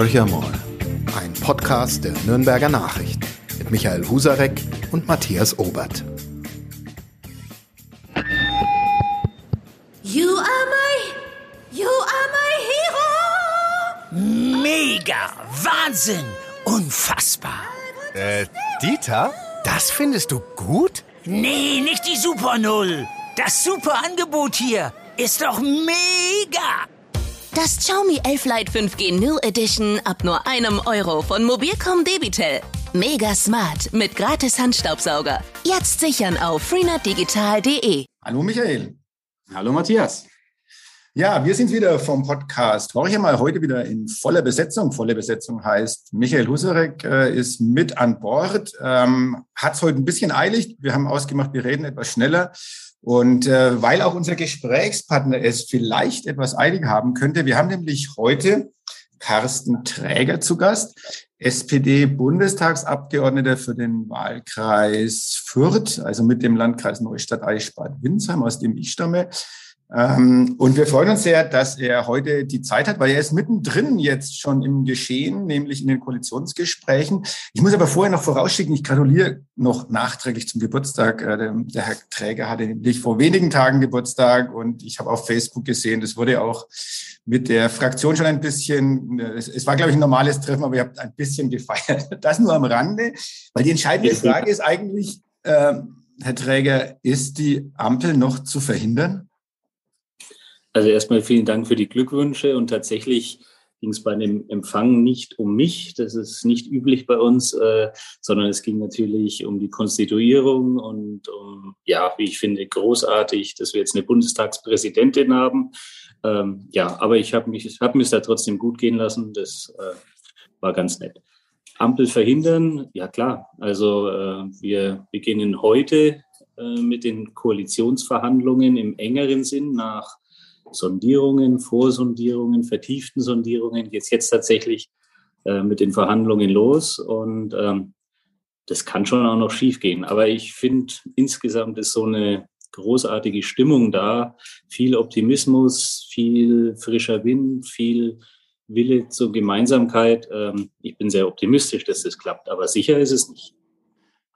Horcher mal, ein Podcast der Nürnberger Nachrichten mit Michael Husarek und Matthias Obert. You are my, you are my hero. Mega, Wahnsinn, unfassbar. Äh, Dieter, das findest du gut? Nee, nicht die Super Null. Das super Angebot hier ist doch mega. Das Xiaomi 11 Lite 5G New Edition ab nur einem Euro von Mobilcom Debitel. Mega smart mit gratis Handstaubsauger. Jetzt sichern auf freenetdigital.de. Hallo Michael. Hallo Matthias. Ja, wir sind wieder vom Podcast. Horche mal heute wieder in voller Besetzung. Volle Besetzung heißt, Michael Husarek äh, ist mit an Bord, ähm, hat es heute ein bisschen eilig. Wir haben ausgemacht, wir reden etwas schneller. Und äh, weil auch unser Gesprächspartner es vielleicht etwas eilig haben könnte, wir haben nämlich heute Carsten Träger zu Gast, SPD-Bundestagsabgeordneter für den Wahlkreis Fürth, also mit dem Landkreis Neustadt-Eichsbad-Windsheim, aus dem ich stamme. Ähm, und wir freuen uns sehr, dass er heute die Zeit hat, weil er ist mittendrin jetzt schon im Geschehen, nämlich in den Koalitionsgesprächen. Ich muss aber vorher noch vorausschicken, ich gratuliere noch nachträglich zum Geburtstag. Äh, der, Herr Träger hatte nämlich vor wenigen Tagen Geburtstag und ich habe auf Facebook gesehen, das wurde auch mit der Fraktion schon ein bisschen, es, war, glaube ich, ein normales Treffen, aber ihr habt ein bisschen gefeiert. Das nur am Rande, weil die entscheidende Frage ist eigentlich, äh, Herr Träger, ist die Ampel noch zu verhindern? Also erstmal vielen Dank für die Glückwünsche und tatsächlich ging es bei dem Empfang nicht um mich, das ist nicht üblich bei uns, äh, sondern es ging natürlich um die Konstituierung und um, ja, wie ich finde, großartig, dass wir jetzt eine Bundestagspräsidentin haben. Ähm, ja, aber ich habe mich, hab mich da trotzdem gut gehen lassen, das äh, war ganz nett. Ampel verhindern, ja klar, also äh, wir beginnen heute äh, mit den Koalitionsverhandlungen im engeren Sinn nach Sondierungen, Vorsondierungen, vertieften Sondierungen, jetzt jetzt tatsächlich äh, mit den Verhandlungen los und ähm, das kann schon auch noch schiefgehen. Aber ich finde, insgesamt ist so eine großartige Stimmung da, viel Optimismus, viel frischer Wind, viel Wille zur Gemeinsamkeit. Ähm, ich bin sehr optimistisch, dass das klappt, aber sicher ist es nicht.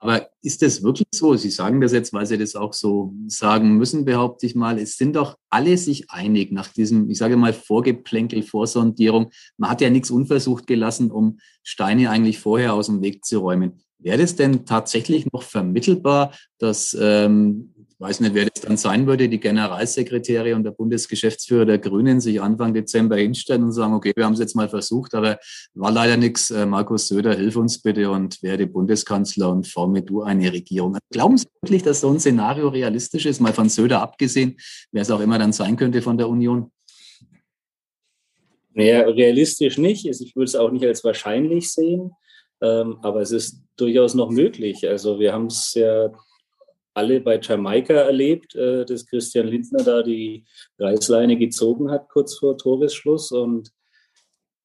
Aber ist das wirklich so? Sie sagen das jetzt, weil Sie das auch so sagen müssen, behaupte ich mal. Es sind doch alle sich einig nach diesem, ich sage mal, Vorgeplänkel, Vorsondierung. Man hat ja nichts unversucht gelassen, um Steine eigentlich vorher aus dem Weg zu räumen. Wäre es denn tatsächlich noch vermittelbar, dass ähm, weiß nicht, wer das dann sein würde, die Generalsekretäre und der Bundesgeschäftsführer der Grünen sich Anfang Dezember hinstellen und sagen, okay, wir haben es jetzt mal versucht, aber war leider nichts. Äh, Markus Söder, hilf uns bitte und werde Bundeskanzler und forme du eine Regierung. Glauben Sie wirklich, dass so ein Szenario realistisch ist, mal von Söder abgesehen, wer es auch immer dann sein könnte von der Union? Naja, realistisch nicht. Ich würde es auch nicht als wahrscheinlich sehen. Ähm, aber es ist durchaus noch möglich. Also wir haben es ja alle bei Jamaika erlebt, äh, dass Christian Lindner da die Reißleine gezogen hat kurz vor Toresschluss. Und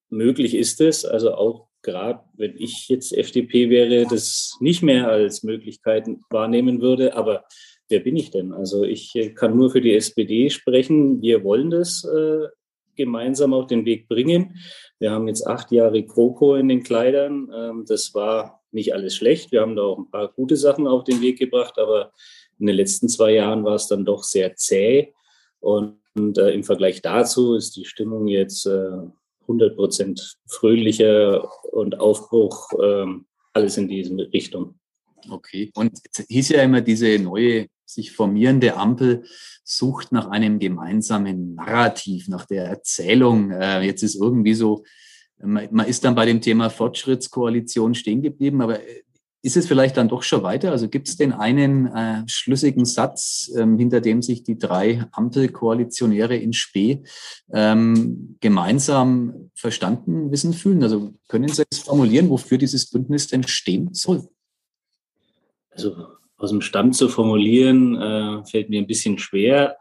möglich ist es, also auch gerade wenn ich jetzt FDP wäre, das nicht mehr als Möglichkeiten wahrnehmen würde. Aber wer bin ich denn? Also ich äh, kann nur für die SPD sprechen. Wir wollen das äh, gemeinsam auf den Weg bringen. Wir haben jetzt acht Jahre Kroko in den Kleidern. Ähm, das war nicht alles schlecht. Wir haben da auch ein paar gute Sachen auf den Weg gebracht, aber in den letzten zwei Jahren war es dann doch sehr zäh. Und, und äh, im Vergleich dazu ist die Stimmung jetzt äh, 100 Prozent fröhlicher und Aufbruch, äh, alles in diese Richtung. Okay. Und es hieß ja immer, diese neue sich formierende Ampel sucht nach einem gemeinsamen Narrativ, nach der Erzählung. Äh, jetzt ist irgendwie so man ist dann bei dem Thema Fortschrittskoalition stehen geblieben, aber äh, ist es vielleicht dann doch schon weiter? Also gibt es den einen äh, schlüssigen Satz, ähm, hinter dem sich die drei Ampelkoalitionäre in Spee ähm, gemeinsam verstanden wissen fühlen? Also können Sie es formulieren, wofür dieses Bündnis denn stehen soll? Also aus dem Stand zu formulieren, äh, fällt mir ein bisschen schwer,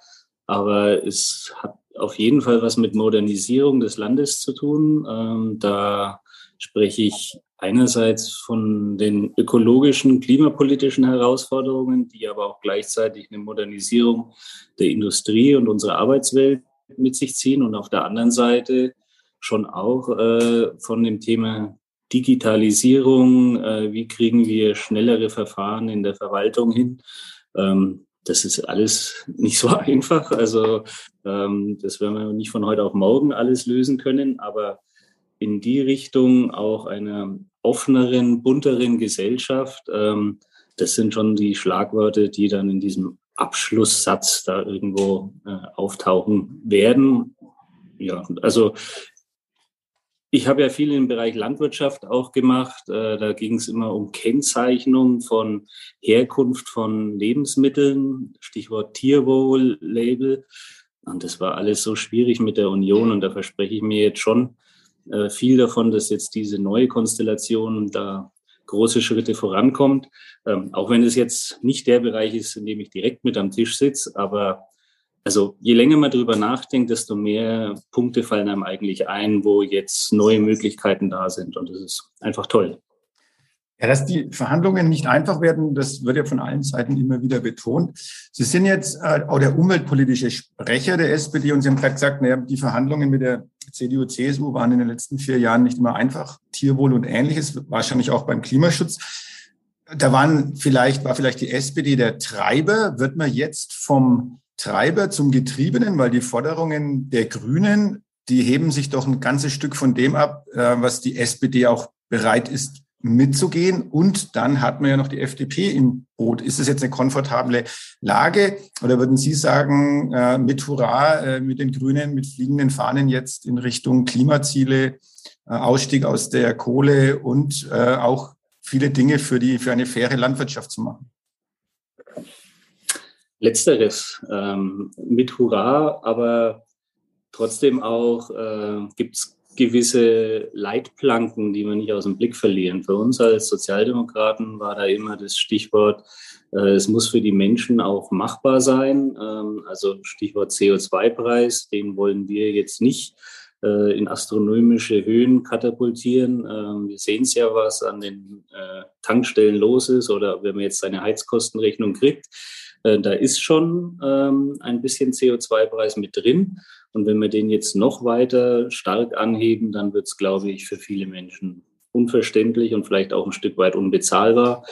aber es hat auf jeden Fall was mit Modernisierung des Landes zu tun. Ähm, da spreche ich einerseits von den ökologischen, klimapolitischen Herausforderungen, die aber auch gleichzeitig eine Modernisierung der Industrie und unserer Arbeitswelt mit sich ziehen. Und auf der anderen Seite schon auch äh, von dem Thema Digitalisierung, äh, wie kriegen wir schnellere Verfahren in der Verwaltung hin. Ähm, das ist alles nicht so einfach. Also ähm, das werden wir nicht von heute auf morgen alles lösen können, aber in die Richtung auch einer offeneren, bunteren Gesellschaft, ähm, das sind schon die Schlagworte, die dann in diesem Abschlusssatz da irgendwo äh, auftauchen werden. Ja, also ich habe ja viel im Bereich Landwirtschaft auch gemacht. Äh, da ging es immer um Kennzeichnung von Herkunft von Lebensmitteln, Stichwort Tierwohl-Label. Und das war alles so schwierig mit der Union. Und da verspreche ich mir jetzt schon äh, viel davon, dass jetzt diese neue Konstellation da große Schritte vorankommt. Ähm, auch wenn es jetzt nicht der Bereich ist, in dem ich direkt mit am Tisch sitze, aber also je länger man darüber nachdenkt, desto mehr Punkte fallen einem eigentlich ein, wo jetzt neue Möglichkeiten da sind. Und das ist einfach toll. Ja, dass die Verhandlungen nicht einfach werden, das wird ja von allen Seiten immer wieder betont. Sie sind jetzt äh, auch der umweltpolitische Sprecher der SPD und Sie haben gerade gesagt, naja, die Verhandlungen mit der CDU, CSU waren in den letzten vier Jahren nicht immer einfach. Tierwohl und ähnliches, wahrscheinlich auch beim Klimaschutz. Da waren vielleicht, war vielleicht die SPD der Treiber. Wird man jetzt vom Treiber zum Getriebenen, weil die Forderungen der Grünen, die heben sich doch ein ganzes Stück von dem ab, äh, was die SPD auch bereit ist mitzugehen. Und dann hat man ja noch die FDP im Boot. Ist es jetzt eine komfortable Lage? Oder würden Sie sagen, äh, mit Hurra, äh, mit den Grünen, mit fliegenden Fahnen jetzt in Richtung Klimaziele, Ausstieg aus der Kohle und auch viele Dinge für die, für eine faire Landwirtschaft zu machen? Letzteres ähm, mit Hurra, aber trotzdem auch äh, gibt es gewisse Leitplanken, die wir nicht aus dem Blick verlieren. Für uns als Sozialdemokraten war da immer das Stichwort, äh, es muss für die Menschen auch machbar sein. Ähm, also Stichwort CO2-Preis, den wollen wir jetzt nicht äh, in astronomische Höhen katapultieren. Ähm, wir sehen es ja, was an den äh, Tankstellen los ist oder wenn man jetzt seine Heizkostenrechnung kriegt. Äh, da ist schon ähm, ein bisschen CO2-Preis mit drin. Und wenn wir den jetzt noch weiter stark anheben, dann wird es, glaube ich, für viele Menschen unverständlich und vielleicht auch ein Stück weit unbezahlbar.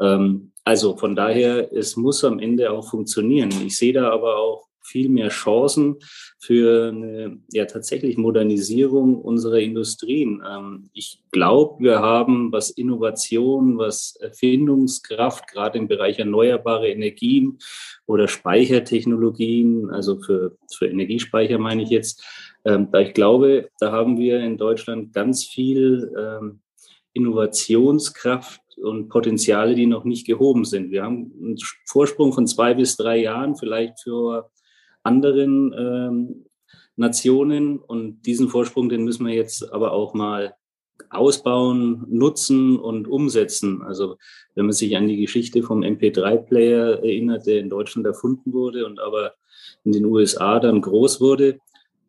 Ähm, also von daher, es muss am Ende auch funktionieren. Ich sehe da aber auch viel mehr Chancen für eine ja, tatsächlich Modernisierung unserer Industrien. Ähm, ich glaube, wir haben, was Innovation, was Erfindungskraft, gerade im Bereich erneuerbare Energien oder Speichertechnologien, also für, für Energiespeicher meine ich jetzt, ähm, da ich glaube, da haben wir in Deutschland ganz viel ähm, Innovationskraft und Potenziale, die noch nicht gehoben sind. Wir haben einen Vorsprung von zwei bis drei Jahren vielleicht für anderen ähm, Nationen. Und diesen Vorsprung, den müssen wir jetzt aber auch mal ausbauen, nutzen und umsetzen. Also wenn man sich an die Geschichte vom MP3-Player erinnert, der in Deutschland erfunden wurde und aber in den USA dann groß wurde,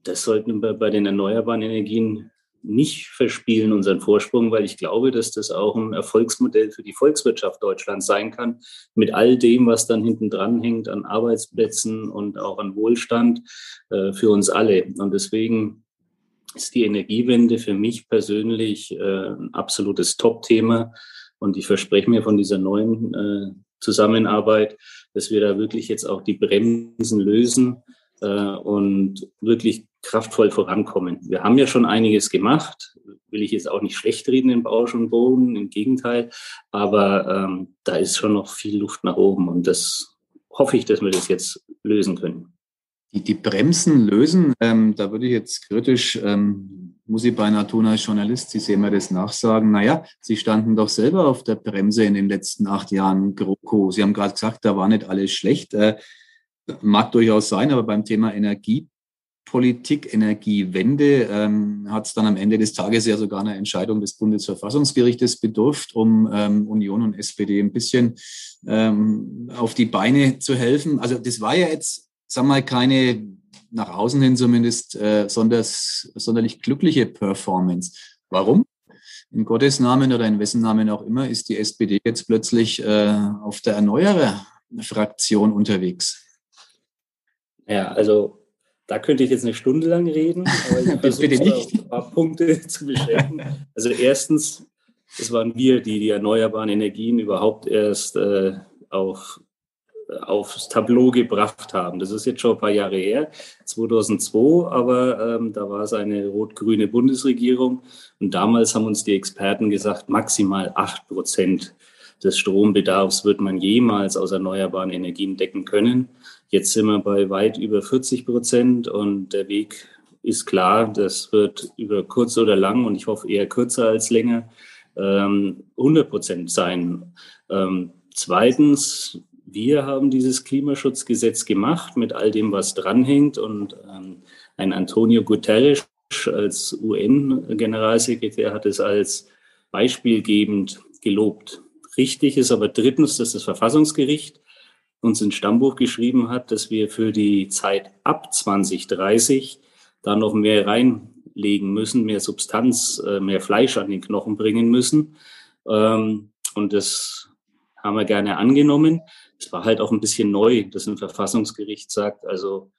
das sollten wir bei den erneuerbaren Energien nicht verspielen, unseren Vorsprung, weil ich glaube, dass das auch ein Erfolgsmodell für die Volkswirtschaft Deutschlands sein kann, mit all dem, was dann hinten dran hängt an Arbeitsplätzen und auch an Wohlstand äh, für uns alle. Und deswegen ist die Energiewende für mich persönlich äh, ein absolutes Top-Thema. Und ich verspreche mir von dieser neuen äh, Zusammenarbeit, dass wir da wirklich jetzt auch die Bremsen lösen und wirklich kraftvoll vorankommen. Wir haben ja schon einiges gemacht, will ich jetzt auch nicht schlecht reden in Bausch und Boden, im Gegenteil, aber ähm, da ist schon noch viel Luft nach oben und das hoffe ich, dass wir das jetzt lösen können. Die, die Bremsen lösen, ähm, da würde ich jetzt kritisch, ähm, muss ich beinahe tun als Journalist, Sie sehen mir das nachsagen, naja, Sie standen doch selber auf der Bremse in den letzten acht Jahren GroKo. Sie haben gerade gesagt, da war nicht alles schlecht. Äh, mag durchaus sein, aber beim Thema Energie Politik, Energiewende ähm, hat es dann am Ende des Tages ja sogar eine Entscheidung des Bundesverfassungsgerichtes bedurft, um ähm, Union und SPD ein bisschen ähm, auf die Beine zu helfen. Also das war ja jetzt, wir mal, keine nach außen hin zumindest äh, sonders, sonderlich glückliche Performance. Warum? In Gottes Namen oder in wessen Namen auch immer ist die SPD jetzt plötzlich äh, auf der Erneuerer-Fraktion unterwegs. Ja, also da könnte ich jetzt eine Stunde lang reden, aber ich versuche ein paar Punkte zu beschränken. Also erstens, es waren wir, die die erneuerbaren Energien überhaupt erst äh, auf, aufs Tableau gebracht haben. Das ist jetzt schon ein paar Jahre her, 2002, aber ähm, da war es eine rot-grüne Bundesregierung und damals haben uns die Experten gesagt, maximal acht Prozent des Strombedarfs wird man jemals aus erneuerbaren Energien decken können. Jetzt sind wir bei weit über 40 Prozent und der Weg ist klar, das wird über kurz oder lang und ich hoffe eher kürzer als länger 100 ähm, Prozent sein. Ähm, zweitens, wir haben dieses Klimaschutzgesetz gemacht mit all dem, was dranhängt und ähm, ein Antonio Guterres als UN-Generalsekretär hat es als beispielgebend gelobt. Richtig ist aber drittens, dass das Verfassungsgericht uns ins Stammbuch geschrieben hat, dass wir für die Zeit ab 2030 da noch mehr reinlegen müssen, mehr Substanz, äh, mehr Fleisch an den Knochen bringen müssen. Ähm, und das haben wir gerne angenommen. Es war halt auch ein bisschen neu, dass ein Verfassungsgericht sagt, also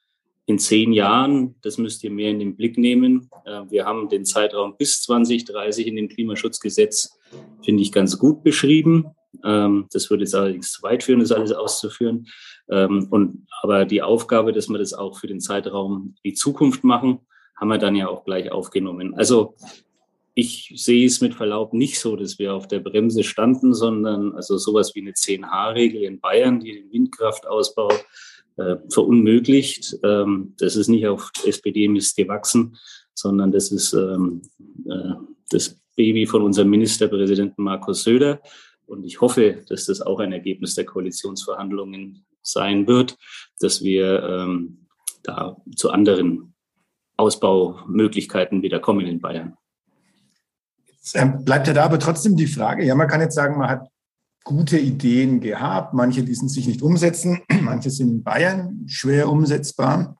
in zehn Jahren, das müsst ihr mehr in den Blick nehmen. Äh, wir haben den Zeitraum bis 2030 in dem Klimaschutzgesetz, finde ich, ganz gut beschrieben. Ähm, das würde jetzt allerdings zu weit führen, das alles auszuführen. Ähm, und, aber die Aufgabe, dass wir das auch für den Zeitraum die Zukunft machen, haben wir dann ja auch gleich aufgenommen. Also ich sehe es mit Verlaub nicht so, dass wir auf der Bremse standen, sondern also sowas wie eine 10H-Regel in Bayern, die den Windkraftausbau äh, verunmöglicht. Ähm, das ist nicht auf SPD-Mist gewachsen, sondern das ist ähm, äh, das Baby von unserem Ministerpräsidenten Markus Söder. Und ich hoffe, dass das auch ein Ergebnis der Koalitionsverhandlungen sein wird, dass wir ähm, da zu anderen Ausbaumöglichkeiten wieder kommen in Bayern. Ähm, bleibt ja da aber trotzdem die Frage, ja, man kann jetzt sagen, man hat gute Ideen gehabt, manche ließen sich nicht umsetzen, manche sind in Bayern schwer umsetzbar.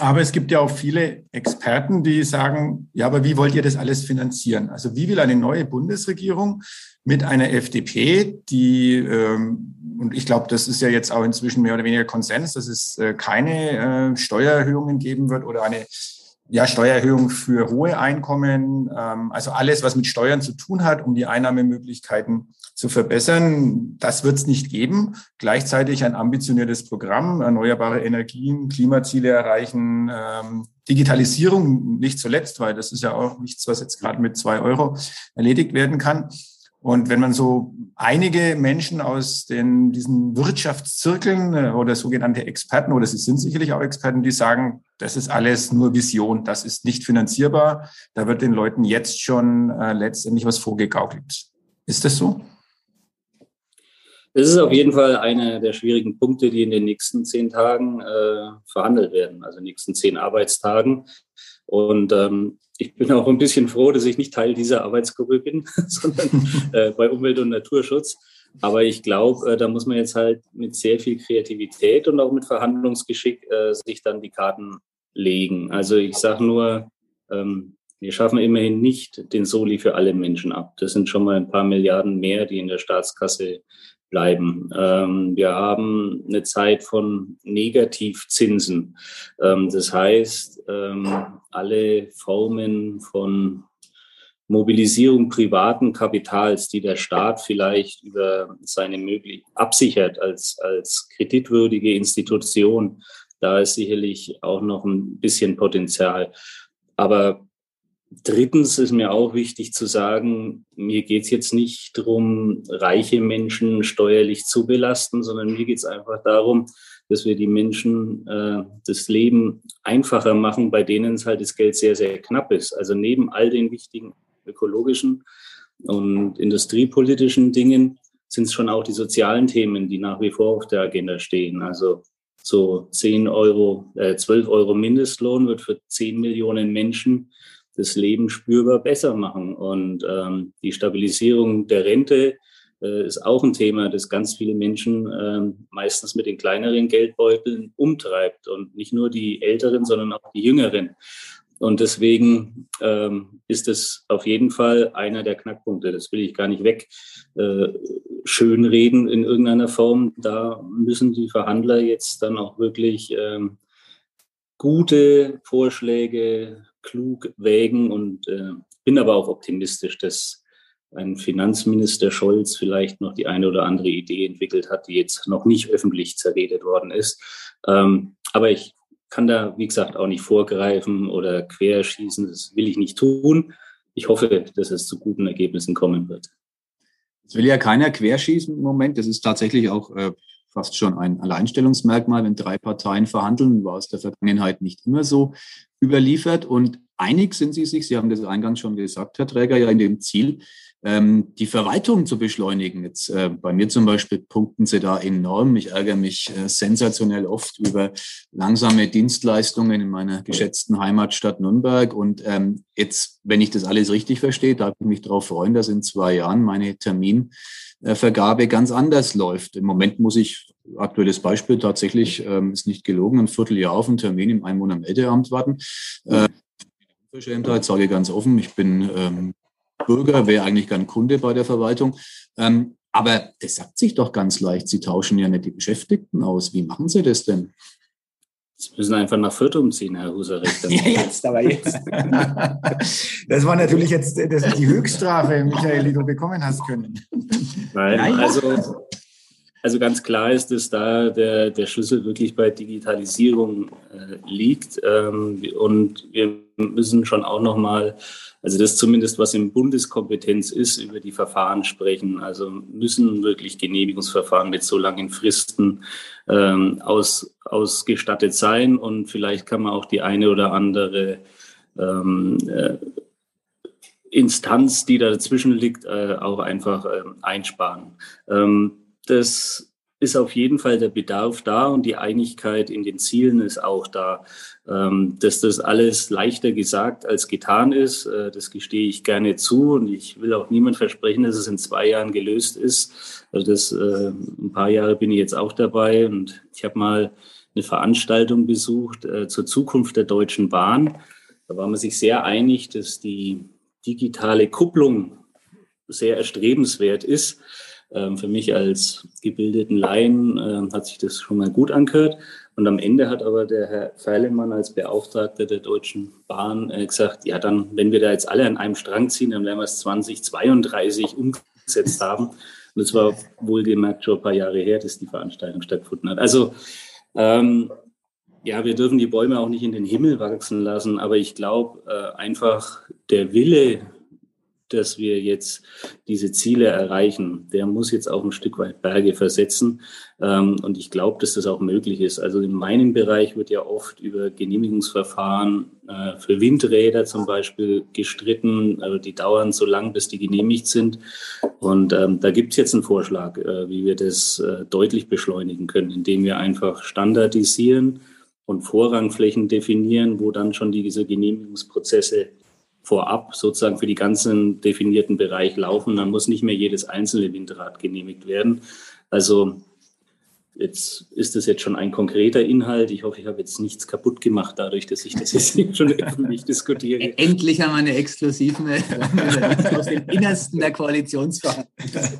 Aber es gibt ja auch viele Experten, die sagen, ja, aber wie wollt ihr das alles finanzieren? Also wie will eine neue Bundesregierung mit einer FDP, die, ähm, und ich glaube, das ist ja jetzt auch inzwischen mehr oder weniger Konsens, dass es äh, keine äh, Steuererhöhungen geben wird oder eine ja, Steuererhöhung für hohe Einkommen, ähm, also alles, was mit Steuern zu tun hat, um die Einnahmemöglichkeiten zu verbessern. Das wird es nicht geben. Gleichzeitig ein ambitioniertes Programm, erneuerbare Energien, Klimaziele erreichen, ähm, Digitalisierung nicht zuletzt, weil das ist ja auch nichts, was jetzt gerade mit zwei Euro erledigt werden kann. Und wenn man so einige Menschen aus den, diesen Wirtschaftszirkeln äh, oder sogenannte Experten, oder sie sind sicherlich auch Experten, die sagen, das ist alles nur Vision, das ist nicht finanzierbar, da wird den Leuten jetzt schon äh, letztendlich was vorgegaukelt. Ist das so? Das ist auf jeden Fall einer der schwierigen Punkte, die in den nächsten zehn Tagen äh, verhandelt werden, also nächsten zehn Arbeitstagen. Und ähm, ich bin auch ein bisschen froh, dass ich nicht Teil dieser Arbeitsgruppe bin, sondern äh, bei Umwelt- und Naturschutz. Aber ich glaube, äh, da muss man jetzt halt mit sehr viel Kreativität und auch mit Verhandlungsgeschick äh, sich dann die Karten legen. Also ich sage nur, ähm, wir schaffen immerhin nicht den Soli für alle Menschen ab. Das sind schon mal ein paar Milliarden mehr, die in der Staatskasse bleiben. Ähm, wir haben eine Zeit von Negativzinsen. Ähm, das heißt, ähm, alle Formen von Mobilisierung privaten Kapitals, die der Staat vielleicht über seine möglich absichert als, als kreditwürdige Institution, da ist sicherlich auch noch ein bisschen Potenzial. Aber Drittens ist mir auch wichtig zu sagen, mir geht es jetzt nicht darum, reiche Menschen steuerlich zu belasten, sondern mir geht es einfach darum, dass wir die Menschen äh, das Leben einfacher machen, bei denen es halt das Geld sehr, sehr knapp ist. Also neben all den wichtigen ökologischen und industriepolitischen Dingen sind es schon auch die sozialen Themen, die nach wie vor auf der Agenda stehen. Also so 10 Euro, äh, 12 Euro Mindestlohn wird für 10 Millionen Menschen das Leben spürbar besser machen. Und ähm, die Stabilisierung der Rente äh, ist auch ein Thema, das ganz viele Menschen äh, meistens mit den kleineren Geldbeuteln umtreibt. Und nicht nur die Älteren, sondern auch die Jüngeren. Und deswegen ähm, ist es auf jeden Fall einer der Knackpunkte. Das will ich gar nicht weg äh, schönreden in irgendeiner Form. Da müssen die Verhandler jetzt dann auch wirklich ähm, gute Vorschläge klug wägen und äh, bin aber auch optimistisch, dass ein Finanzminister Scholz vielleicht noch die eine oder andere Idee entwickelt hat, die jetzt noch nicht öffentlich zerredet worden ist. Ähm, aber ich kann da, wie gesagt, auch nicht vorgreifen oder querschießen. Das will ich nicht tun. Ich hoffe, dass es zu guten Ergebnissen kommen wird. Es will ja keiner querschießen im Moment. Das ist tatsächlich auch äh, fast schon ein Alleinstellungsmerkmal. Wenn drei Parteien verhandeln, war es der Vergangenheit nicht immer so überliefert. Und einig sind sie sich, Sie haben das eingangs schon gesagt, Herr Träger, ja in dem Ziel, ähm, die Verwaltung zu beschleunigen. Jetzt äh, bei mir zum Beispiel punkten sie da enorm. Ich ärgere mich äh, sensationell oft über langsame Dienstleistungen in meiner geschätzten Heimatstadt Nürnberg. Und ähm, jetzt, wenn ich das alles richtig verstehe, darf ich mich darauf freuen, dass in zwei Jahren meine Terminvergabe ganz anders läuft. Im Moment muss ich aktuelles Beispiel tatsächlich ähm, ist nicht gelogen, ein Vierteljahr auf einen Termin im Einwohnermeldeamt warten. Äh, Unverschämtheit, sage ich ganz offen. Ich bin ähm, Bürger, wäre eigentlich gern Kunde bei der Verwaltung. Ähm, aber das sagt sich doch ganz leicht. Sie tauschen ja nicht die Beschäftigten aus. Wie machen Sie das denn? Sie müssen einfach nach Fürth umziehen, Herr Husarek. ja, jetzt, aber jetzt. das war natürlich jetzt das die Höchststrafe, Michael, die du bekommen hast können. Nein, also, also ganz klar ist, dass da der, der Schlüssel wirklich bei Digitalisierung äh, liegt. Ähm, und wir müssen schon auch nochmal also das zumindest, was in Bundeskompetenz ist, über die Verfahren sprechen. Also müssen wirklich Genehmigungsverfahren mit so langen Fristen ähm, aus, ausgestattet sein und vielleicht kann man auch die eine oder andere ähm, äh, Instanz, die da dazwischen liegt, äh, auch einfach äh, einsparen. Ähm, das ist auf jeden Fall der Bedarf da und die Einigkeit in den Zielen ist auch da. Ähm, dass das alles leichter gesagt als getan ist, äh, das gestehe ich gerne zu und ich will auch niemand versprechen, dass es in zwei Jahren gelöst ist. Also das, äh, ein paar Jahre bin ich jetzt auch dabei und ich habe mal eine Veranstaltung besucht äh, zur Zukunft der Deutschen Bahn. Da war man sich sehr einig, dass die digitale Kupplung sehr erstrebenswert ist. Ähm, für mich als gebildeten Laien äh, hat sich das schon mal gut angehört. Und am Ende hat aber der Herr Feilemann als Beauftragter der Deutschen Bahn äh, gesagt, ja dann, wenn wir da jetzt alle an einem Strang ziehen, dann werden wir es 2032 umgesetzt haben. Und es war wohlgemerkt schon ein paar Jahre her, dass die Veranstaltung stattgefunden hat. Also ähm, ja, wir dürfen die Bäume auch nicht in den Himmel wachsen lassen, aber ich glaube äh, einfach der Wille dass wir jetzt diese Ziele erreichen, der muss jetzt auch ein Stück weit Berge versetzen. Ähm, und ich glaube, dass das auch möglich ist. Also in meinem Bereich wird ja oft über Genehmigungsverfahren äh, für Windräder zum Beispiel gestritten. Also die dauern so lang, bis die genehmigt sind. Und ähm, da gibt es jetzt einen Vorschlag, äh, wie wir das äh, deutlich beschleunigen können, indem wir einfach standardisieren und Vorrangflächen definieren, wo dann schon diese Genehmigungsprozesse vorab sozusagen für die ganzen definierten Bereich laufen. Dann muss nicht mehr jedes einzelne Windrad genehmigt werden. Also jetzt ist das jetzt schon ein konkreter Inhalt. Ich hoffe, ich habe jetzt nichts kaputt gemacht dadurch, dass ich das jetzt schon öffentlich diskutiere. Endlich haben wir eine exklusive aus dem Innersten der Koalitionsverhandlungen.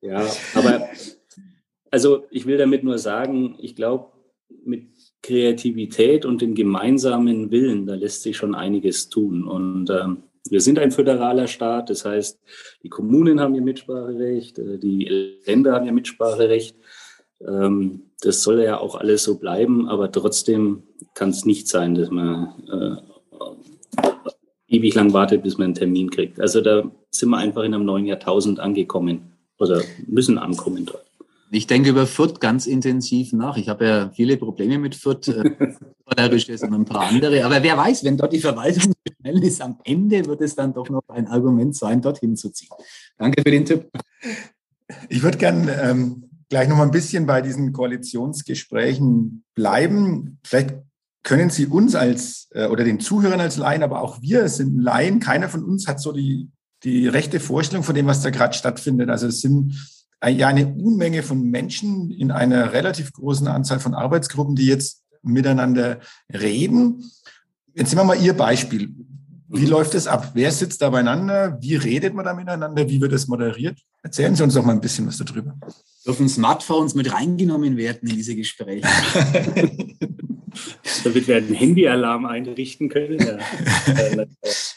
Ja, aber also ich will damit nur sagen, ich glaube, mit Kreativität und dem gemeinsamen Willen, da lässt sich schon einiges tun. Und ähm, wir sind ein föderaler Staat, das heißt, die Kommunen haben ihr Mitspracherecht, äh, die Länder haben ihr Mitspracherecht. Ähm, das soll ja auch alles so bleiben, aber trotzdem kann es nicht sein, dass man äh, ewig lang wartet, bis man einen Termin kriegt. Also da sind wir einfach in einem neuen Jahrtausend angekommen oder müssen ankommen dort. Ich denke über Fürth ganz intensiv nach. Ich habe ja viele Probleme mit Fürth, äh, und ein paar andere. Aber wer weiß, wenn dort die Verwaltung schnell ist, am Ende wird es dann doch noch ein Argument sein, dorthin zu ziehen. Danke für den Tipp. Ich würde gerne ähm, gleich noch mal ein bisschen bei diesen Koalitionsgesprächen bleiben. Vielleicht können Sie uns als äh, oder den Zuhörern als Laien, aber auch wir sind Laien. Keiner von uns hat so die, die rechte Vorstellung von dem, was da gerade stattfindet. Also es sind ja eine Unmenge von Menschen in einer relativ großen Anzahl von Arbeitsgruppen, die jetzt miteinander reden. Jetzt nehmen wir mal Ihr Beispiel. Wie mhm. läuft es ab? Wer sitzt da beieinander? Wie redet man da miteinander? Wie wird es moderiert? Erzählen Sie uns doch mal ein bisschen was darüber. Dürfen Smartphones mit reingenommen werden in diese Gespräche? damit wir einen Handyalarm einrichten können. Ja.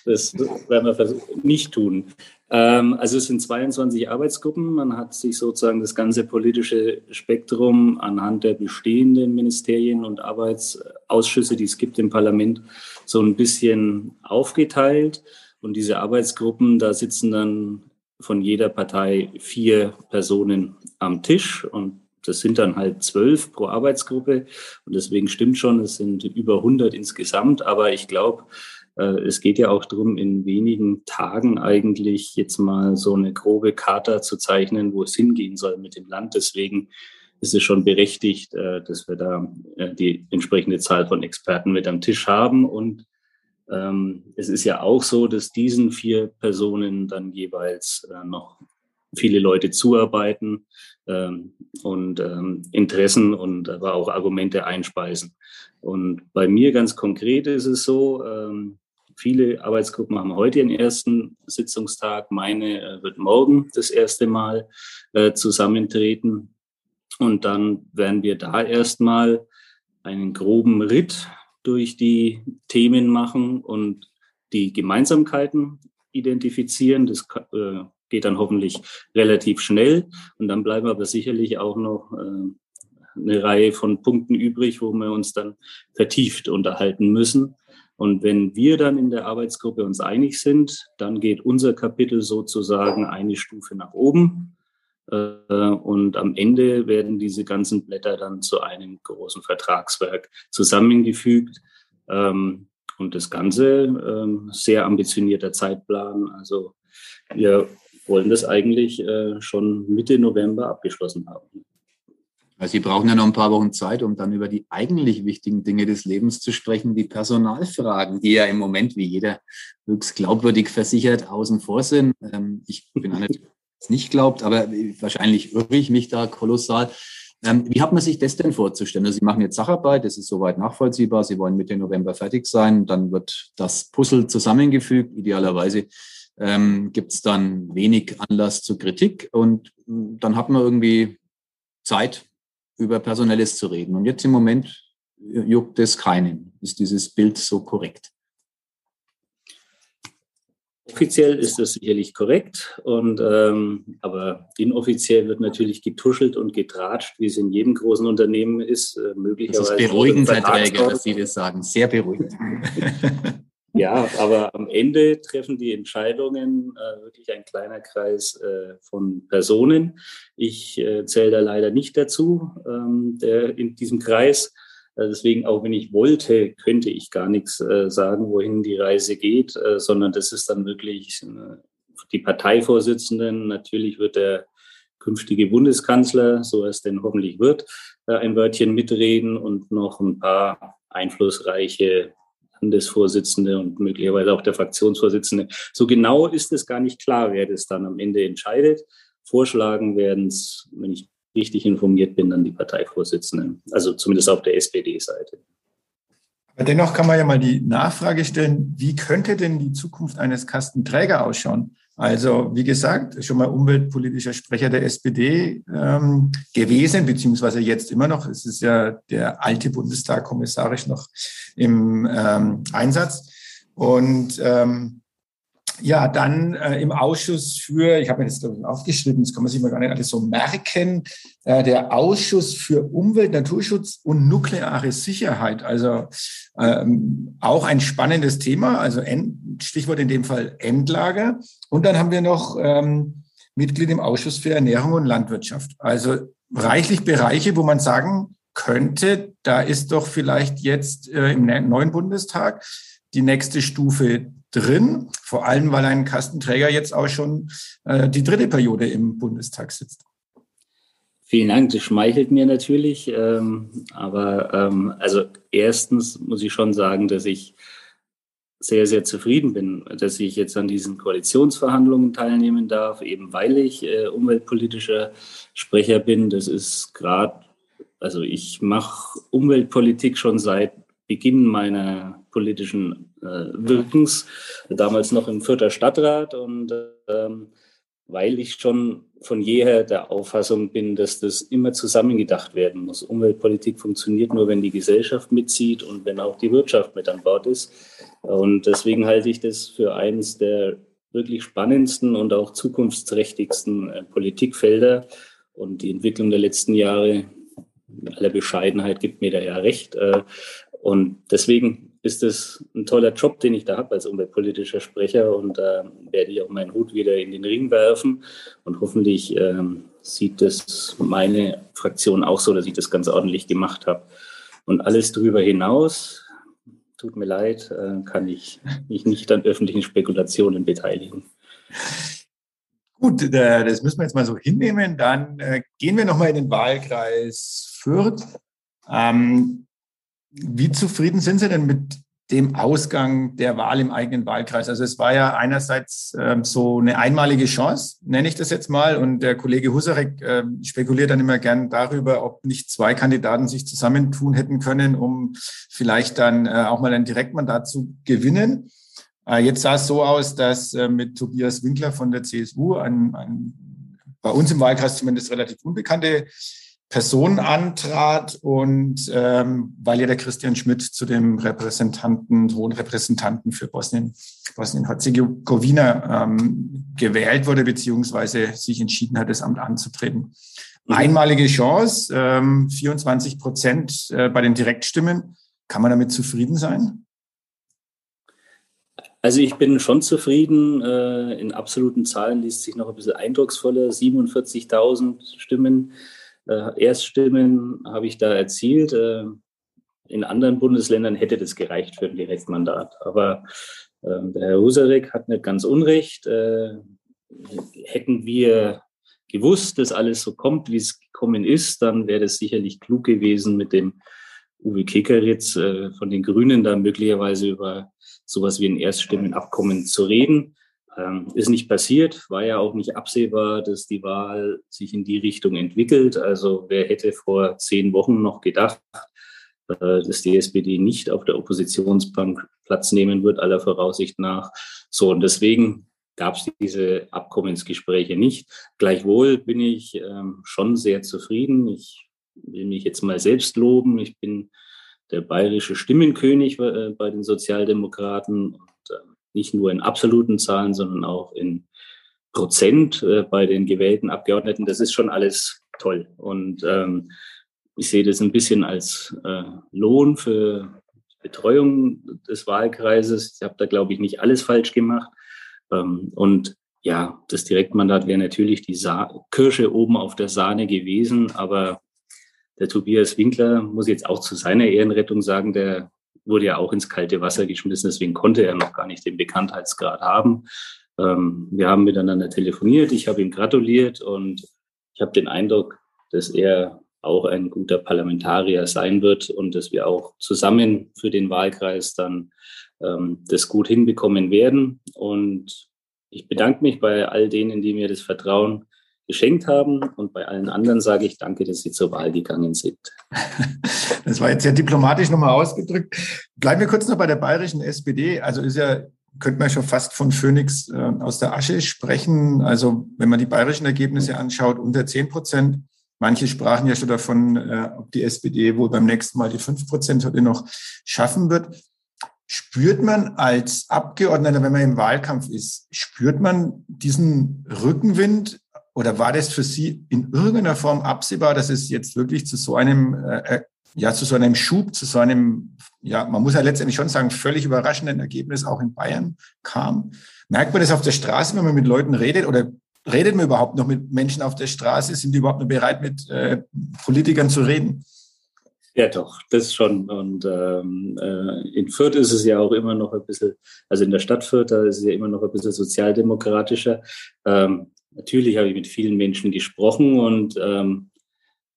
Das werden wir nicht tun. Ähm, also es sind 22 Arbeitsgruppen. Man hat sich sozusagen das ganze politische Spektrum anhand der bestehenden Ministerien und Arbeitsausschüsse, die es gibt im Parlament, so ein bisschen aufgeteilt. Und diese Arbeitsgruppen, da sitzen dann von jeder Partei vier Personen am Tisch und das sind dann halt zwölf pro Arbeitsgruppe und deswegen stimmt schon, es sind über 100 insgesamt, aber ich glaube, es geht ja auch darum, in wenigen Tagen eigentlich jetzt mal so eine grobe Charta zu zeichnen, wo es hingehen soll mit dem Land. Deswegen ist es schon berechtigt, äh, dass wir da äh, die entsprechende Zahl von Experten mit am Tisch haben. Und ähm, es ist ja auch so, dass diesen vier Personen dann jeweils noch viele Leute zuarbeiten ähm, und ähm, Interessen und aber auch Argumente einspeisen. Und bei mir ganz konkret ist es so, ähm, viele Arbeitsgruppen haben heute ihren ersten Sitzungstag. Meine äh, wird morgen das erste Mal äh, zusammentreten. Und dann werden wir da erstmal einen groben Ritt durch die Themen machen und die Gemeinsamkeiten identifizieren. Das äh, geht dann hoffentlich relativ schnell. Und dann bleiben aber sicherlich auch noch äh, eine Reihe von Punkten übrig, wo wir uns dann vertieft unterhalten müssen. Und wenn wir dann in der Arbeitsgruppe uns einig sind, dann geht unser Kapitel sozusagen eine Stufe nach oben. Äh, und am Ende werden diese ganzen Blätter dann zu einem großen Vertragswerk zusammengefügt. Ähm, und das Ganze ähm, sehr ambitionierter Zeitplan. Also wir wollen das eigentlich äh, schon Mitte November abgeschlossen haben. Sie brauchen ja noch ein paar Wochen Zeit, um dann über die eigentlich wichtigen Dinge des Lebens zu sprechen, die Personalfragen, die ja im Moment, wie jeder höchst glaubwürdig versichert, außen vor sind. Ähm, ich bin einer, der es nicht glaubt, aber wahrscheinlich irre ich mich da kolossal. Ähm, wie hat man sich das denn vorzustellen? Also Sie machen jetzt Sacharbeit, das ist soweit nachvollziehbar. Sie wollen Mitte November fertig sein. Dann wird das Puzzle zusammengefügt, idealerweise ähm, gibt es dann wenig Anlass zur Kritik und hm, dann hat man irgendwie Zeit, über Personelles zu reden. Und jetzt im Moment juckt es keinen. Ist dieses Bild so korrekt? Offiziell ist das sicherlich korrekt, und, ähm, aber inoffiziell wird natürlich getuschelt und getratscht, wie es in jedem großen Unternehmen ist. Äh, möglicherweise das ist beruhigend, Herr Träger, dass Sie das sagen. Sehr beruhigend. Ja, aber am Ende treffen die Entscheidungen äh, wirklich ein kleiner Kreis äh, von Personen. Ich äh, zähle da leider nicht dazu, ähm, der, in diesem Kreis. Äh, deswegen, auch wenn ich wollte, könnte ich gar nichts äh, sagen, wohin die Reise geht, äh, sondern das ist dann wirklich die Parteivorsitzenden. Natürlich wird der künftige Bundeskanzler, so es denn hoffentlich wird, ein Wörtchen mitreden und noch ein paar einflussreiche Landesvorsitzende und möglicherweise auch der Fraktionsvorsitzende. So genau ist es gar nicht klar, wer das dann am Ende entscheidet. Vorschlagen werden es, wenn ich richtig informiert bin, dann die Parteivorsitzenden, also zumindest auf der SPD-Seite. Dennoch kann man ja mal die Nachfrage stellen, wie könnte denn die Zukunft eines Kastenträger ausschauen? Also, wie gesagt, schon mal umweltpolitischer Sprecher der SPD ähm, gewesen, beziehungsweise jetzt immer noch. Es ist ja der alte Bundestag kommissarisch noch im ähm, Einsatz. Und ähm, ja, dann äh, im Ausschuss für, ich habe mir das aufgeschrieben, das kann man sich mal gar nicht alles so merken, äh, der Ausschuss für Umwelt, Naturschutz und nukleare Sicherheit. Also ähm, auch ein spannendes Thema, also End, Stichwort in dem Fall Endlager. Und dann haben wir noch ähm, Mitglied im Ausschuss für Ernährung und Landwirtschaft. Also reichlich Bereiche, wo man sagen könnte, da ist doch vielleicht jetzt äh, im neuen Bundestag die nächste Stufe drin, vor allem weil ein Kastenträger jetzt auch schon äh, die dritte Periode im Bundestag sitzt. Vielen Dank, das schmeichelt mir natürlich. Ähm, aber ähm, also erstens muss ich schon sagen, dass ich sehr, sehr zufrieden bin, dass ich jetzt an diesen Koalitionsverhandlungen teilnehmen darf, eben weil ich äh, umweltpolitischer Sprecher bin. Das ist gerade, also ich mache Umweltpolitik schon seit Beginn meiner politischen äh, Wirkens, damals noch im Vierter Stadtrat und ähm, weil ich schon von jeher der Auffassung bin, dass das immer zusammengedacht werden muss. Umweltpolitik funktioniert nur, wenn die Gesellschaft mitzieht und wenn auch die Wirtschaft mit an Bord ist. Und deswegen halte ich das für eines der wirklich spannendsten und auch zukunftsträchtigsten äh, Politikfelder. Und die Entwicklung der letzten Jahre, in aller Bescheidenheit, gibt mir da ja recht. Äh, und deswegen ist es ein toller Job, den ich da habe als umweltpolitischer Sprecher und da äh, werde ich auch meinen Hut wieder in den Ring werfen und hoffentlich ähm, sieht das meine Fraktion auch so, dass ich das ganz ordentlich gemacht habe. Und alles darüber hinaus, tut mir leid, äh, kann ich mich nicht an öffentlichen Spekulationen beteiligen. Gut, äh, das müssen wir jetzt mal so hinnehmen. Dann äh, gehen wir nochmal in den Wahlkreis Fürth. Ähm, wie zufrieden sind Sie denn mit dem Ausgang der Wahl im eigenen Wahlkreis? Also es war ja einerseits ähm, so eine einmalige Chance, nenne ich das jetzt mal. Und der Kollege Husarek äh, spekuliert dann immer gern darüber, ob nicht zwei Kandidaten sich zusammentun hätten können, um vielleicht dann äh, auch mal ein Direktmandat zu gewinnen. Äh, jetzt sah es so aus, dass äh, mit Tobias Winkler von der CSU, ein, ein bei uns im Wahlkreis zumindest relativ unbekannte Person antrat und ähm, weil ja der Christian Schmidt zu dem Repräsentanten, hohen Repräsentanten für Bosnien, Bosnien-Herzegowina ähm, gewählt wurde, beziehungsweise sich entschieden hat, das Amt anzutreten. Mhm. Einmalige Chance, ähm, 24 Prozent äh, bei den Direktstimmen. Kann man damit zufrieden sein? Also ich bin schon zufrieden. Äh, in absoluten Zahlen liest sich noch ein bisschen eindrucksvoller. 47.000 Stimmen äh, Erststimmen habe ich da erzielt. Äh, in anderen Bundesländern hätte das gereicht für ein Direktmandat. Aber äh, der Herr Husarek hat nicht ganz unrecht. Äh, hätten wir gewusst, dass alles so kommt, wie es gekommen ist, dann wäre es sicherlich klug gewesen, mit dem Uwe Kekeritz äh, von den Grünen da möglicherweise über sowas wie ein Erststimmenabkommen zu reden. Ähm, ist nicht passiert, war ja auch nicht absehbar, dass die Wahl sich in die Richtung entwickelt. Also wer hätte vor zehn Wochen noch gedacht, äh, dass die SPD nicht auf der Oppositionsbank Platz nehmen wird, aller Voraussicht nach. So, und deswegen gab es diese Abkommensgespräche nicht. Gleichwohl bin ich ähm, schon sehr zufrieden. Ich will mich jetzt mal selbst loben. Ich bin der bayerische Stimmenkönig äh, bei den Sozialdemokraten nicht nur in absoluten Zahlen, sondern auch in Prozent äh, bei den gewählten Abgeordneten. Das ist schon alles toll. Und ähm, ich sehe das ein bisschen als äh, Lohn für Betreuung des Wahlkreises. Ich habe da, glaube ich, nicht alles falsch gemacht. Ähm, und ja, das Direktmandat wäre natürlich die Sa Kirsche oben auf der Sahne gewesen, aber der Tobias Winkler muss jetzt auch zu seiner Ehrenrettung sagen, der wurde ja auch ins kalte Wasser geschmissen, deswegen konnte er noch gar nicht den Bekanntheitsgrad haben. Ähm, wir haben miteinander telefoniert, ich habe ihm gratuliert und ich habe den Eindruck, dass er auch ein guter Parlamentarier sein wird und dass wir auch zusammen für den Wahlkreis dann ähm, das gut hinbekommen werden. Und ich bedanke mich bei all denen, die mir das Vertrauen geschenkt haben. Und bei allen anderen sage ich danke, dass Sie zur Wahl gegangen sind. Das war jetzt sehr diplomatisch nochmal ausgedrückt. Bleiben wir kurz noch bei der bayerischen SPD. Also ist ja, könnte man schon fast von Phoenix äh, aus der Asche sprechen. Also wenn man die bayerischen Ergebnisse anschaut, unter 10 Prozent. Manche sprachen ja schon davon, äh, ob die SPD wohl beim nächsten Mal die 5 Prozent heute noch schaffen wird. Spürt man als Abgeordneter, wenn man im Wahlkampf ist, spürt man diesen Rückenwind oder war das für Sie in irgendeiner Form absehbar, dass es jetzt wirklich zu so einem, äh, äh, ja, zu so einem Schub, zu so einem, ja, man muss ja letztendlich schon sagen, völlig überraschenden Ergebnis auch in Bayern kam? Merkt man das auf der Straße, wenn man mit Leuten redet oder redet man überhaupt noch mit Menschen auf der Straße? Sind die überhaupt noch bereit, mit äh, Politikern zu reden? Ja, doch, das schon. Und ähm, äh, in Fürth ist es ja auch immer noch ein bisschen, also in der Stadt Fürth, da ist es ja immer noch ein bisschen sozialdemokratischer. Ähm, Natürlich habe ich mit vielen Menschen gesprochen und ähm,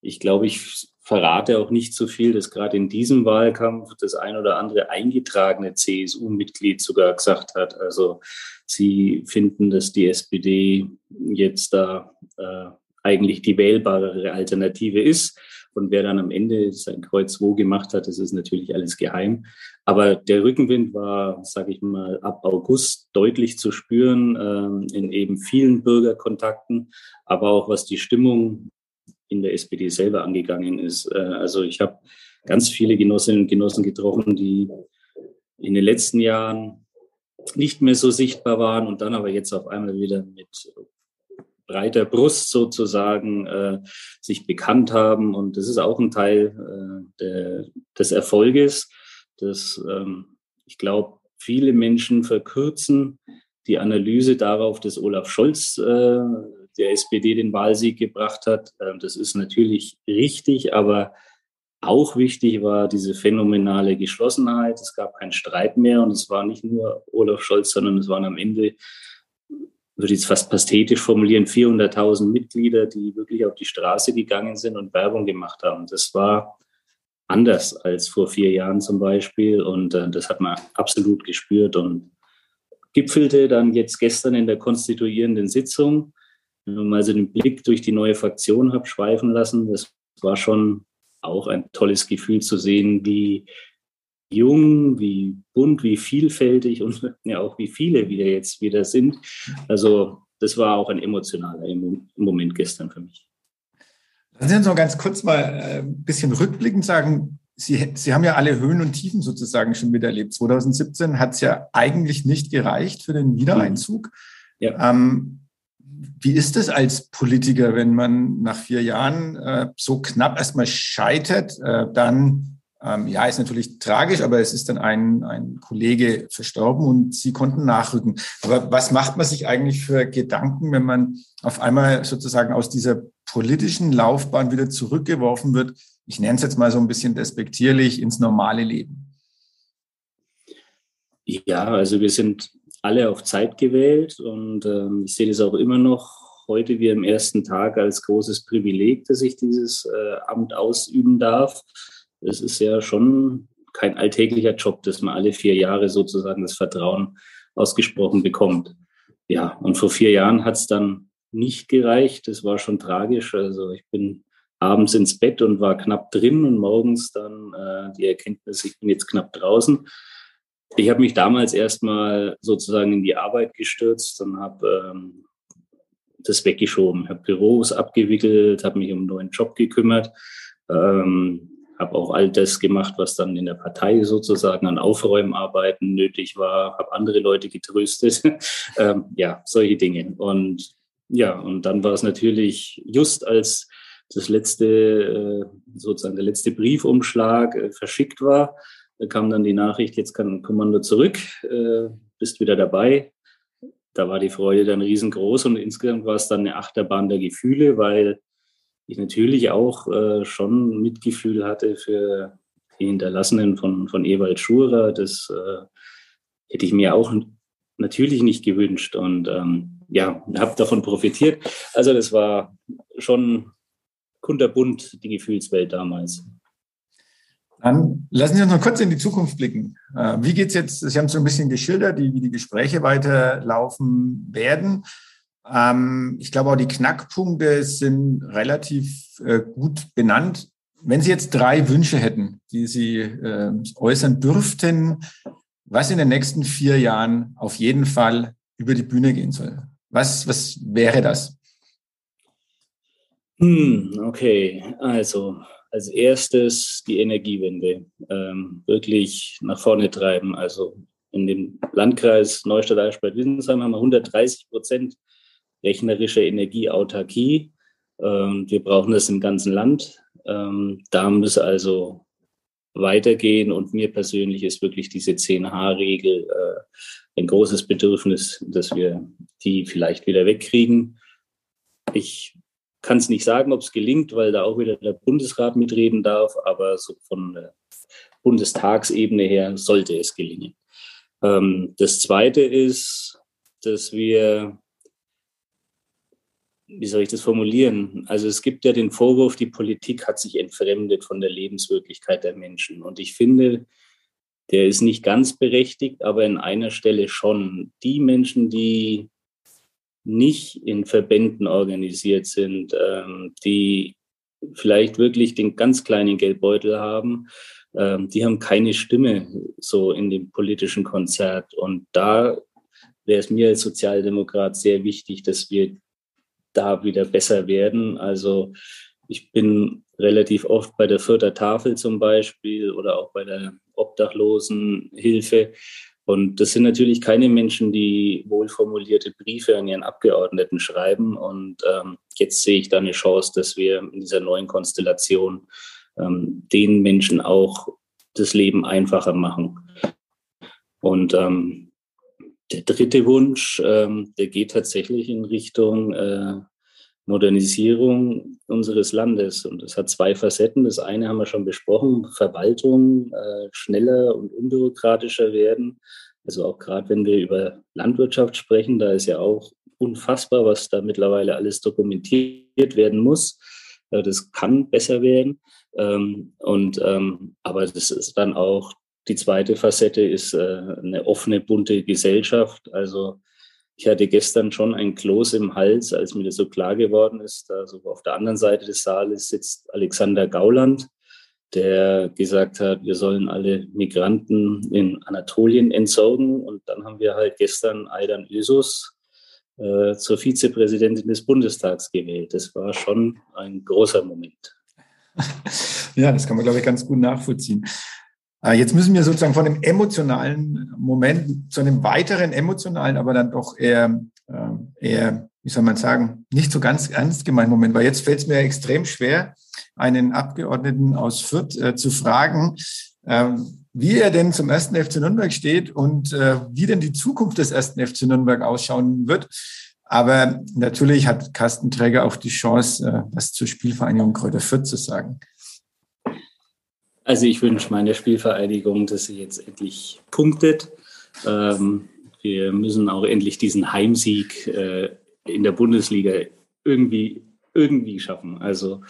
ich glaube, ich verrate auch nicht so viel, dass gerade in diesem Wahlkampf das ein oder andere eingetragene CSU-Mitglied sogar gesagt hat. Also sie finden, dass die SPD jetzt da äh, eigentlich die wählbare Alternative ist. Und wer dann am Ende sein Kreuz wo gemacht hat, das ist natürlich alles geheim. Aber der Rückenwind war, sage ich mal, ab August deutlich zu spüren ähm, in eben vielen Bürgerkontakten, aber auch was die Stimmung in der SPD selber angegangen ist. Äh, also ich habe ganz viele Genossinnen und Genossen getroffen, die in den letzten Jahren nicht mehr so sichtbar waren und dann aber jetzt auf einmal wieder mit breiter Brust sozusagen äh, sich bekannt haben. Und das ist auch ein Teil äh, der, des Erfolges, dass ähm, ich glaube, viele Menschen verkürzen die Analyse darauf, dass Olaf Scholz äh, der SPD den Wahlsieg gebracht hat. Ähm, das ist natürlich richtig, aber auch wichtig war diese phänomenale Geschlossenheit. Es gab keinen Streit mehr und es war nicht nur Olaf Scholz, sondern es waren am Ende, würde ich jetzt fast pathetisch formulieren, 400.000 Mitglieder, die wirklich auf die Straße gegangen sind und Werbung gemacht haben. Das war anders als vor vier Jahren zum Beispiel und äh, das hat man absolut gespürt und gipfelte dann jetzt gestern in der konstituierenden Sitzung. Wenn man also den Blick durch die neue Fraktion habe schweifen lassen, das war schon auch ein tolles Gefühl zu sehen, wie jung, wie bunt, wie vielfältig und ja auch wie viele wieder jetzt wieder sind. Also das war auch ein emotionaler Moment gestern für mich. Lassen Sie uns noch ganz kurz mal äh, ein bisschen rückblickend sagen, Sie, Sie haben ja alle Höhen und Tiefen sozusagen schon miterlebt. 2017 hat es ja eigentlich nicht gereicht für den Wiedereinzug. Ja. Ähm, wie ist es als Politiker, wenn man nach vier Jahren äh, so knapp erstmal scheitert? Äh, dann, ähm, ja, ist natürlich tragisch, aber es ist dann ein, ein Kollege verstorben und Sie konnten nachrücken. Aber was macht man sich eigentlich für Gedanken, wenn man auf einmal sozusagen aus dieser politischen Laufbahn wieder zurückgeworfen wird? Ich nenne es jetzt mal so ein bisschen despektierlich ins normale Leben. Ja, also wir sind alle auf Zeit gewählt und ähm, ich sehe das auch immer noch heute wie am ersten Tag als großes Privileg, dass ich dieses äh, Amt ausüben darf. Es ist ja schon kein alltäglicher Job, dass man alle vier Jahre sozusagen das Vertrauen ausgesprochen bekommt. Ja, und vor vier Jahren hat es dann nicht gereicht. Das war schon tragisch. Also ich bin abends ins Bett und war knapp drin und morgens dann äh, die Erkenntnis, ich bin jetzt knapp draußen. Ich habe mich damals erstmal sozusagen in die Arbeit gestürzt und habe ähm, das weggeschoben. habe Büros abgewickelt, habe mich um einen neuen Job gekümmert, ähm, habe auch all das gemacht, was dann in der Partei sozusagen an Aufräumarbeiten nötig war, habe andere Leute getröstet, ähm, ja, solche Dinge. Und ja, und dann war es natürlich just als das letzte, äh, sozusagen der letzte Briefumschlag äh, verschickt war, da kam dann die Nachricht, jetzt kann Kommando zurück, äh, bist wieder dabei. Da war die Freude dann riesengroß und insgesamt war es dann eine Achterbahn der Gefühle, weil ich natürlich auch äh, schon Mitgefühl hatte für die Hinterlassenen von, von Ewald Schurer. Das äh, hätte ich mir auch natürlich nicht gewünscht und ähm, ja, habe davon profitiert. Also das war schon kunterbunt, die Gefühlswelt damals. Dann lassen Sie uns noch kurz in die Zukunft blicken. Äh, wie geht es jetzt? Sie haben es so ein bisschen geschildert, wie die Gespräche weiterlaufen werden. Ähm, ich glaube, auch die Knackpunkte sind relativ äh, gut benannt. Wenn Sie jetzt drei Wünsche hätten, die Sie äh, äußern dürften, was in den nächsten vier Jahren auf jeden Fall über die Bühne gehen soll, was, was wäre das? Hm, okay, also als erstes die Energiewende ähm, wirklich nach vorne treiben. Also in dem Landkreis Neustadt-Eichstätt-Wissensheim haben wir 130 Prozent rechnerische Energieautarkie. Ähm, wir brauchen das im ganzen Land. Ähm, da muss also weitergehen und mir persönlich ist wirklich diese 10H-Regel äh, ein großes Bedürfnis, dass wir die vielleicht wieder wegkriegen. Ich kann es nicht sagen, ob es gelingt, weil da auch wieder der Bundesrat mitreden darf, aber so von der Bundestagsebene her sollte es gelingen. Ähm, das Zweite ist, dass wir, wie soll ich das formulieren? Also es gibt ja den Vorwurf, die Politik hat sich entfremdet von der Lebenswirklichkeit der Menschen. Und ich finde, der ist nicht ganz berechtigt, aber in einer Stelle schon. Die Menschen, die nicht in Verbänden organisiert sind, ähm, die vielleicht wirklich den ganz kleinen Geldbeutel haben, ähm, die haben keine Stimme so in dem politischen Konzert. Und da wäre es mir als Sozialdemokrat sehr wichtig, dass wir da wieder besser werden. Also ich bin relativ oft bei der Vierter Tafel zum Beispiel oder auch bei der Obdachlosenhilfe. Und das sind natürlich keine Menschen, die wohlformulierte Briefe an ihren Abgeordneten schreiben. Und ähm, jetzt sehe ich da eine Chance, dass wir in dieser neuen Konstellation ähm, den Menschen auch das Leben einfacher machen. Und ähm, der dritte Wunsch, ähm, der geht tatsächlich in Richtung äh, Modernisierung unseres Landes. Und das hat zwei Facetten. Das eine haben wir schon besprochen, Verwaltung äh, schneller und unbürokratischer werden. Also auch gerade wenn wir über Landwirtschaft sprechen, da ist ja auch unfassbar, was da mittlerweile alles dokumentiert werden muss. Äh, das kann besser werden. Ähm, und, ähm, aber das ist dann auch die zweite Facette ist äh, eine offene, bunte Gesellschaft. Also ich hatte gestern schon ein Kloß im Hals, als mir das so klar geworden ist. Also auf der anderen Seite des Saales sitzt Alexander Gauland, der gesagt hat, wir sollen alle Migranten in Anatolien entsorgen. Und dann haben wir halt gestern Aidan Ösus äh, zur Vizepräsidentin des Bundestags gewählt. Das war schon ein großer Moment. Ja, das kann man, glaube ich, ganz gut nachvollziehen. Äh, jetzt müssen wir sozusagen von dem emotionalen Moment zu einem weiteren emotionalen, aber dann doch eher, äh, eher, wie soll man sagen, nicht so ganz ernst gemeinten Moment, weil jetzt fällt es mir extrem schwer, einen Abgeordneten aus Fürth äh, zu fragen, ähm, wie er denn zum ersten FC Nürnberg steht und wie denn die Zukunft des ersten FC Nürnberg ausschauen wird. Aber natürlich hat Carsten Träger auch die Chance, was zur Spielvereinigung Kräuter Fürth zu sagen. Also ich wünsche meiner Spielvereinigung, dass sie jetzt endlich punktet. Ähm, wir müssen auch endlich diesen Heimsieg äh, in der Bundesliga irgendwie, irgendwie schaffen. Also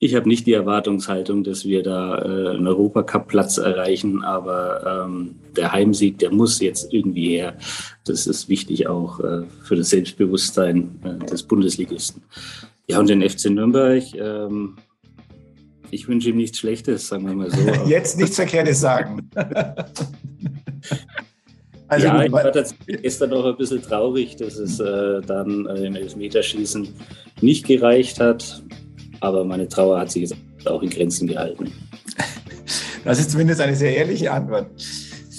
ich habe nicht die Erwartungshaltung, dass wir da äh, einen Europacup-Platz erreichen, aber ähm, der Heimsieg, der muss jetzt irgendwie her. Das ist wichtig auch äh, für das Selbstbewusstsein äh, des Bundesligisten. Ja, und den FC Nürnberg, ähm, ich wünsche ihm nichts Schlechtes, sagen wir mal so. Jetzt nichts Verkehrtes sagen. also, ja, ich war gestern noch ein bisschen traurig, dass es äh, dann äh, im Elfmeterschießen nicht gereicht hat. Aber meine Trauer hat sich jetzt auch in Grenzen gehalten. Das ist zumindest eine sehr ehrliche Antwort.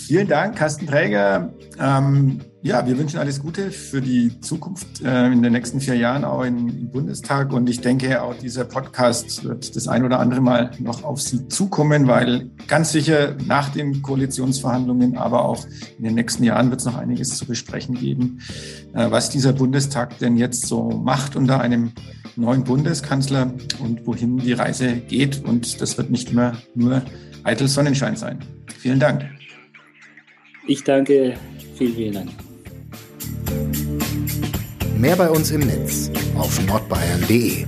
Vielen Dank, Carsten Träger. Ähm, ja, wir wünschen alles Gute für die Zukunft äh, in den nächsten vier Jahren auch im, im, Bundestag. Und ich denke, auch dieser Podcast wird das ein oder andere Mal noch auf Sie zukommen, weil ganz sicher nach den Koalitionsverhandlungen, aber auch in den nächsten Jahren wird es noch einiges zu besprechen geben, äh, was dieser Bundestag denn jetzt so macht unter einem neuen Bundeskanzler und wohin die Reise geht. Und das wird nicht immer nur eitel Sonnenschein sein. Vielen Dank. Ich danke. Vielen, vielen Dank. Mehr bei uns im Netz auf nordbayern.de.